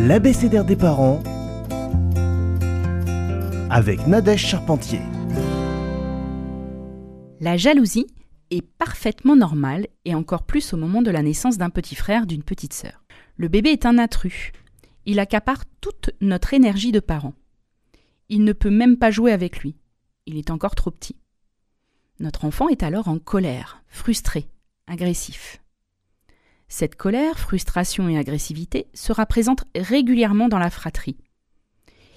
l'abécédaire des parents avec Nadège Charpentier. La jalousie est parfaitement normale et encore plus au moment de la naissance d'un petit frère, d'une petite sœur. Le bébé est un intrus. Il accapare toute notre énergie de parents. Il ne peut même pas jouer avec lui. Il est encore trop petit. Notre enfant est alors en colère, frustré, agressif. Cette colère, frustration et agressivité sera présente régulièrement dans la fratrie.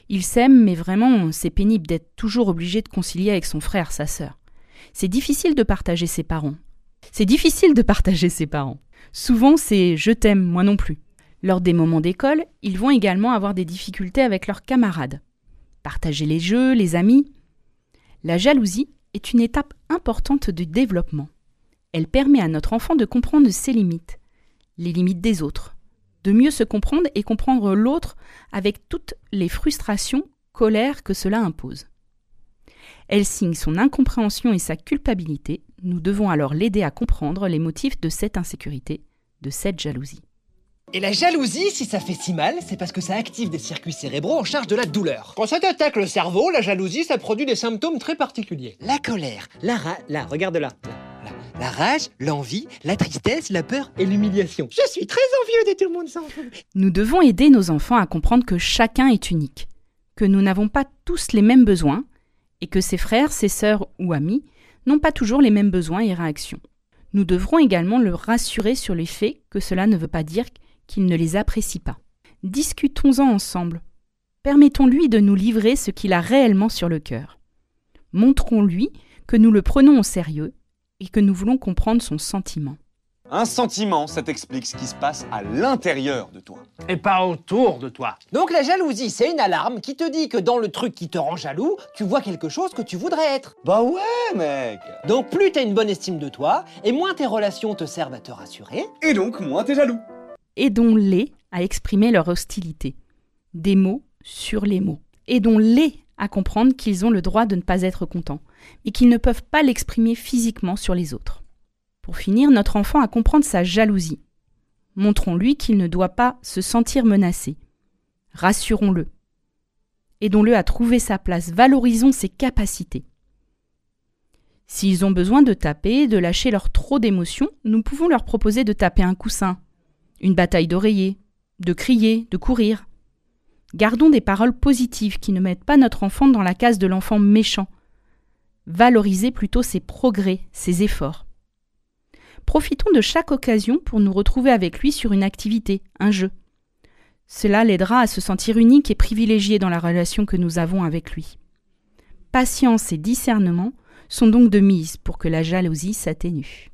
Il s'aime, mais vraiment, c'est pénible d'être toujours obligé de concilier avec son frère, sa sœur. C'est difficile de partager ses parents. C'est difficile de partager ses parents. Souvent, c'est je t'aime, moi non plus. Lors des moments d'école, ils vont également avoir des difficultés avec leurs camarades. Partager les jeux, les amis. La jalousie est une étape importante du développement. Elle permet à notre enfant de comprendre ses limites, les limites des autres, de mieux se comprendre et comprendre l'autre avec toutes les frustrations, colères que cela impose. Elle signe son incompréhension et sa culpabilité. Nous devons alors l'aider à comprendre les motifs de cette insécurité, de cette jalousie. Et la jalousie, si ça fait si mal, c'est parce que ça active des circuits cérébraux en charge de la douleur. Quand ça t'attaque le cerveau, la jalousie, ça produit des symptômes très particuliers. La colère, la rage, là, regarde là. là, La rage, l'envie, la tristesse, la peur et l'humiliation. Je suis très envieux de tout le monde fout. Nous devons aider nos enfants à comprendre que chacun est unique, que nous n'avons pas tous les mêmes besoins, et que ses frères, ses sœurs ou amis n'ont pas toujours les mêmes besoins et réactions. Nous devrons également le rassurer sur les faits que cela ne veut pas dire qu'il ne les apprécie pas. Discutons-en ensemble. Permettons-lui de nous livrer ce qu'il a réellement sur le cœur. Montrons-lui que nous le prenons au sérieux et que nous voulons comprendre son sentiment. Un sentiment, ça t'explique ce qui se passe à l'intérieur de toi. Et pas autour de toi. Donc la jalousie, c'est une alarme qui te dit que dans le truc qui te rend jaloux, tu vois quelque chose que tu voudrais être. Bah ouais, mec Donc plus t'as une bonne estime de toi, et moins tes relations te servent à te rassurer. Et donc, moins t'es jaloux. Aidons-les à exprimer leur hostilité. Des mots sur les mots. Aidons-les à comprendre qu'ils ont le droit de ne pas être contents, et qu'ils ne peuvent pas l'exprimer physiquement sur les autres. Pour finir, notre enfant à comprendre sa jalousie. Montrons-lui qu'il ne doit pas se sentir menacé. Rassurons-le. Aidons-le à trouver sa place, valorisons ses capacités. S'ils ont besoin de taper, de lâcher leur trop d'émotions, nous pouvons leur proposer de taper un coussin, une bataille d'oreiller, de crier, de courir. Gardons des paroles positives qui ne mettent pas notre enfant dans la case de l'enfant méchant. Valorisez plutôt ses progrès, ses efforts. Profitons de chaque occasion pour nous retrouver avec lui sur une activité, un jeu. Cela l'aidera à se sentir unique et privilégié dans la relation que nous avons avec lui. Patience et discernement sont donc de mise pour que la jalousie s'atténue.